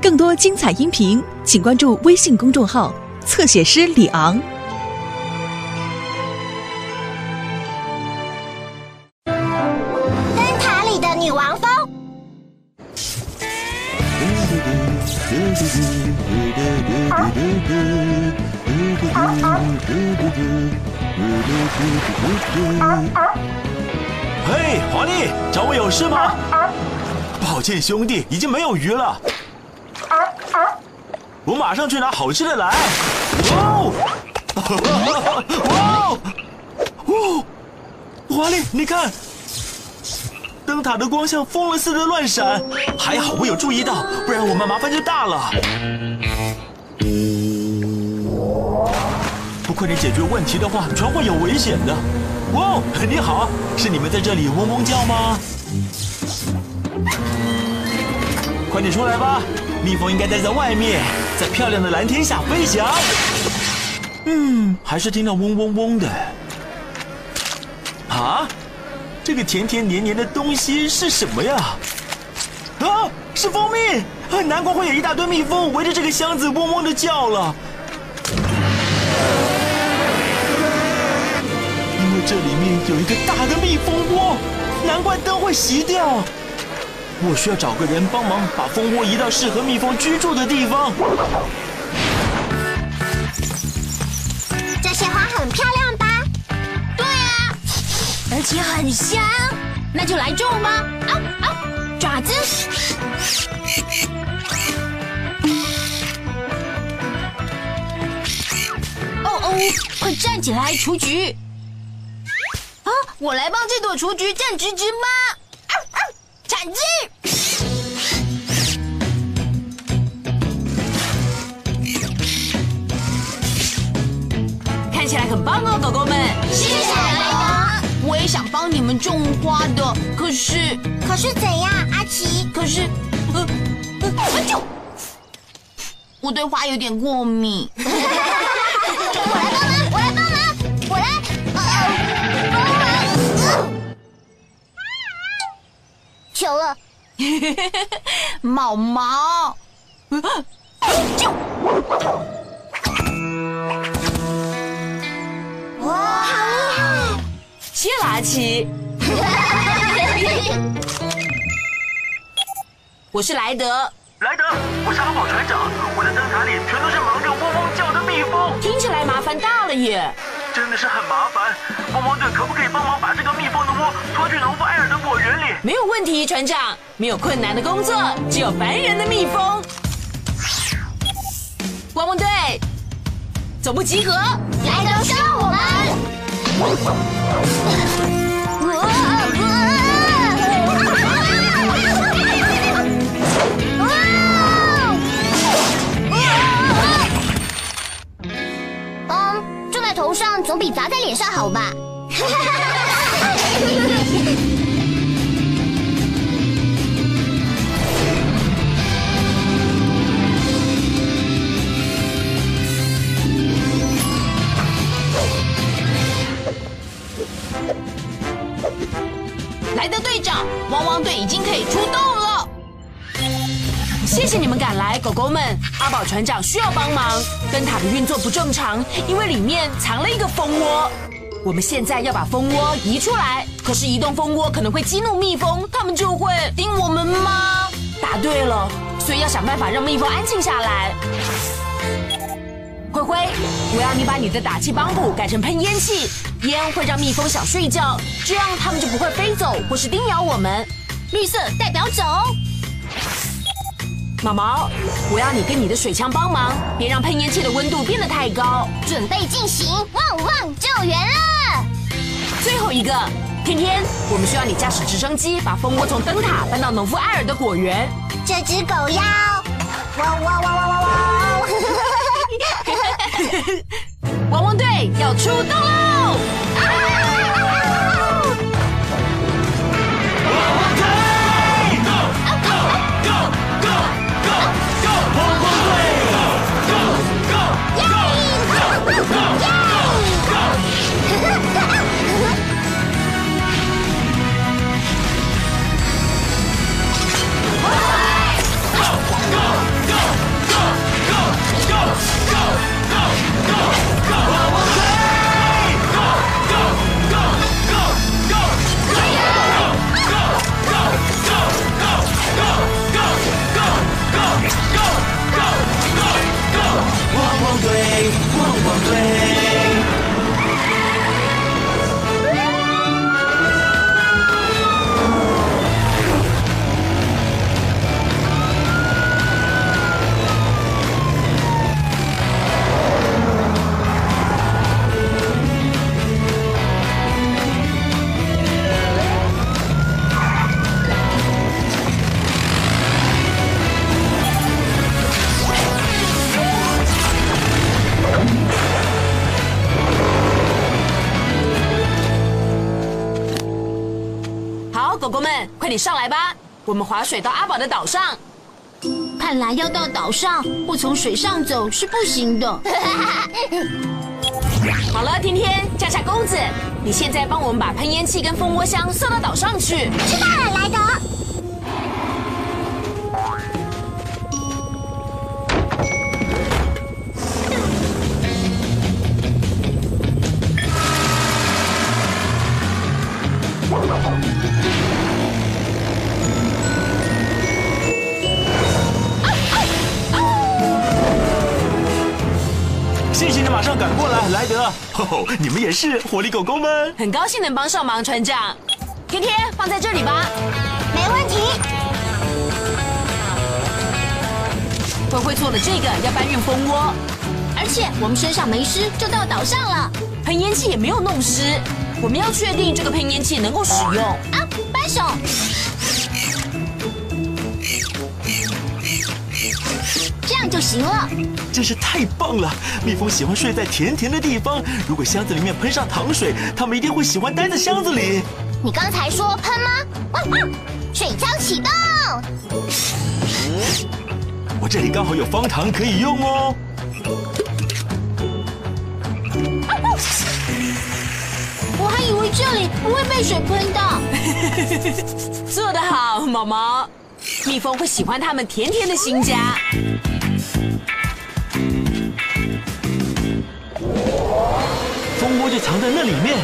更多精彩音频，请关注微信公众号“侧写师李昂”。灯塔里的女王蜂，嘿，华丽，找我有事吗？抱歉，兄弟，已经没有鱼了。啊啊我马上去拿好吃的来。哇哦！哇哦！哇哦！华丽，你看，灯塔的光像疯了似的乱闪，还好我有注意到，不然我们麻烦就大了。不快点解决问题的话，船会有危险的。哇哦，你好，是你们在这里嗡嗡叫吗？快点出来吧，蜜蜂应该待在外面，在漂亮的蓝天下飞翔。嗯，还是听到嗡嗡嗡的。啊，这个甜甜黏黏的东西是什么呀？啊，是蜂蜜！啊，难怪会有一大堆蜜蜂围着这个箱子嗡嗡的叫了。因为这里面有一个大的蜜蜂窝，难怪灯会熄掉。我需要找个人帮忙把蜂窝移到适合蜜蜂居住的地方。这些花很漂亮吧？对啊，而且很香，那就来种吧！啊啊，爪子！哦哦，快站起来雏菊！啊，我来帮这朵雏菊站直直吗？啊啊，铲子！看起来很棒哦，狗狗们！谢谢。我也想帮你们种花的，可是，可是怎样，阿奇？可是，呃，呃，啊就，我对花有点过敏。我来帮忙，求了，毛毛，就，哇，好厉害！谢了阿奇，我是莱德。莱德，我是阿宝船长，我的灯塔里全都是忙着嗡嗡叫的蜜蜂，听起来麻烦大了耶！真的是很麻烦。汪汪队可不可以帮忙把这个蜜蜂的窝拖去农夫埃尔的果园里？没有问题，船长。没有困难的工作，只有烦人的蜜蜂。汪汪队，总部集合，来德上我们。嗯，种在头上总比砸在脸上好吧？来的队长，汪汪队已经可以出动了。谢谢你们赶来，狗狗们。阿宝船长需要帮忙，灯塔的运作不正常，因为里面藏了一个蜂窝。我们现在要把蜂窝移出来，可是移动蜂窝可能会激怒蜜蜂，它们就会叮我们吗？答对了，所以要想办法让蜜蜂安静下来。灰灰，我要你把你的打气帮布改成喷烟器，烟会让蜜蜂想睡觉，这样它们就不会飞走或是叮咬我们。绿色代表走，毛毛，我要你跟你的水枪帮忙，别让喷烟器的温度变得太高。准备进行旺旺救援了。最后一个，天天，我们需要你驾驶直升机把蜂窝从灯塔搬到农夫艾尔的果园。这只狗要汪汪汪汪汪汪！汪汪队要出动喽！里上来吧，我们划水到阿宝的岛上。看来要到岛上不从水上走是不行的。好了，天天架下公子，你现在帮我们把喷烟器跟蜂窝箱送到岛上去。知道了，莱德。谢谢你马上赶过来，莱德。吼吼，你们也是活力狗狗们。很高兴能帮上忙，船长。天天放在这里吧。没问题。灰灰做了这个要搬运蜂窝，而且我们身上没湿就到岛上了。喷烟器也没有弄湿。我们要确定这个喷烟器能够使用。啊，行了。真是太棒了！蜜蜂喜欢睡在甜甜的地方。如果箱子里面喷上糖水，它们一定会喜欢待在箱子里。你刚才说喷吗？汪汪！水枪启动。我这里刚好有方糖可以用哦。我还以为这里不会被水喷到。做得好，毛毛。蜜蜂会喜欢它们甜甜的新家。蜂窝就藏在那里面。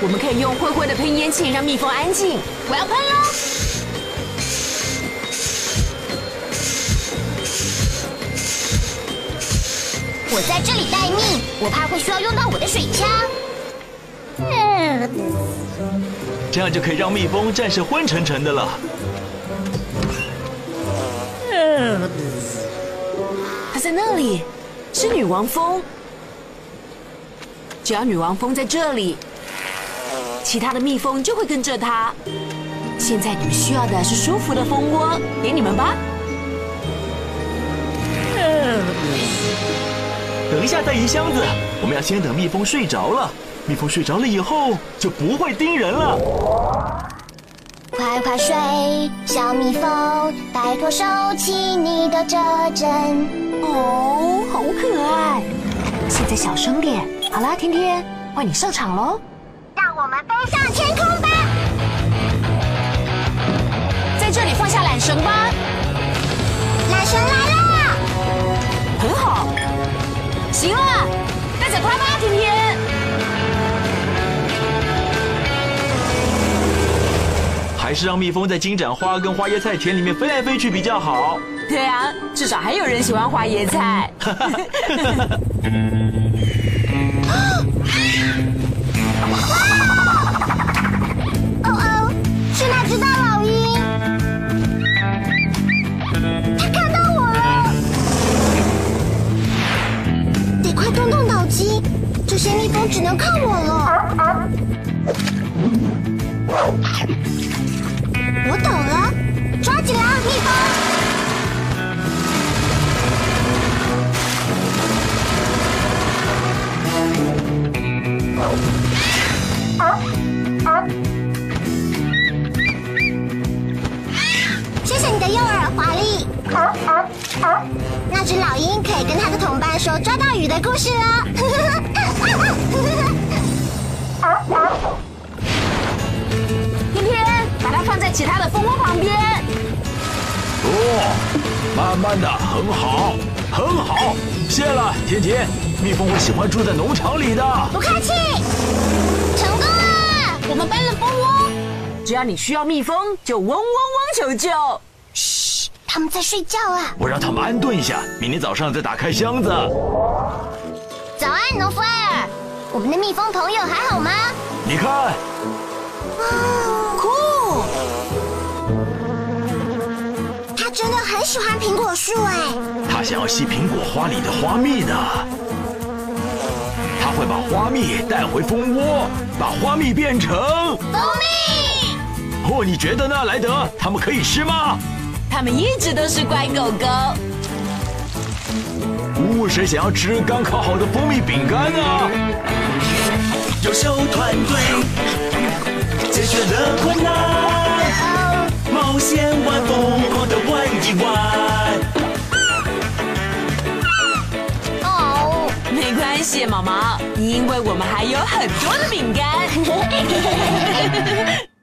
我们可以用灰灰的喷烟器让蜜蜂安静。我要喷喽！我在这里待命，我怕会需要用到我的水枪。这样就可以让蜜蜂暂时昏沉沉的了。它在那里，是女王蜂。只要女王蜂在这里，其他的蜜蜂就会跟着它。现在你们需要的是舒服的蜂窝，给你们吧。等一下再移箱子，我们要先等蜜蜂睡着了。蜜蜂睡着了以后就不会叮人了。快快睡，小蜜蜂，拜托收起你的这针。哦，好可爱！现在小声点。好啦，天天，换你上场喽。让我们飞上天空吧！在这里放下缆绳吧。缆绳来了，很好。行了，带走它吧，天天。还是让蜜蜂在金盏花跟花椰菜田里面飞来飞去比较好。对啊，至少还有人喜欢花椰菜。其他的蜂窝旁边。哦，慢慢的，很好，很好。谢了，甜甜。蜜蜂会喜欢住在农场里的。不客气，成功了，我们搬了蜂窝。只要你需要蜜蜂，就嗡嗡嗡求救。嘘，他们在睡觉啊。我让他们安顿一下，明天早上再打开箱子。早安，农夫艾尔，我们的蜜蜂朋友还好吗？你看，哇，很喜欢苹果树哎。他想要吸苹果花里的花蜜呢。他会把花蜜带回蜂窝，把花蜜变成蜂蜜。哦，你觉得呢，莱德？他们可以吃吗？他们一直都是乖狗狗。呜，谁想要吃刚烤好的蜂蜜饼干呢？优秀团队解决了困难，无限我们还有很多的饼干。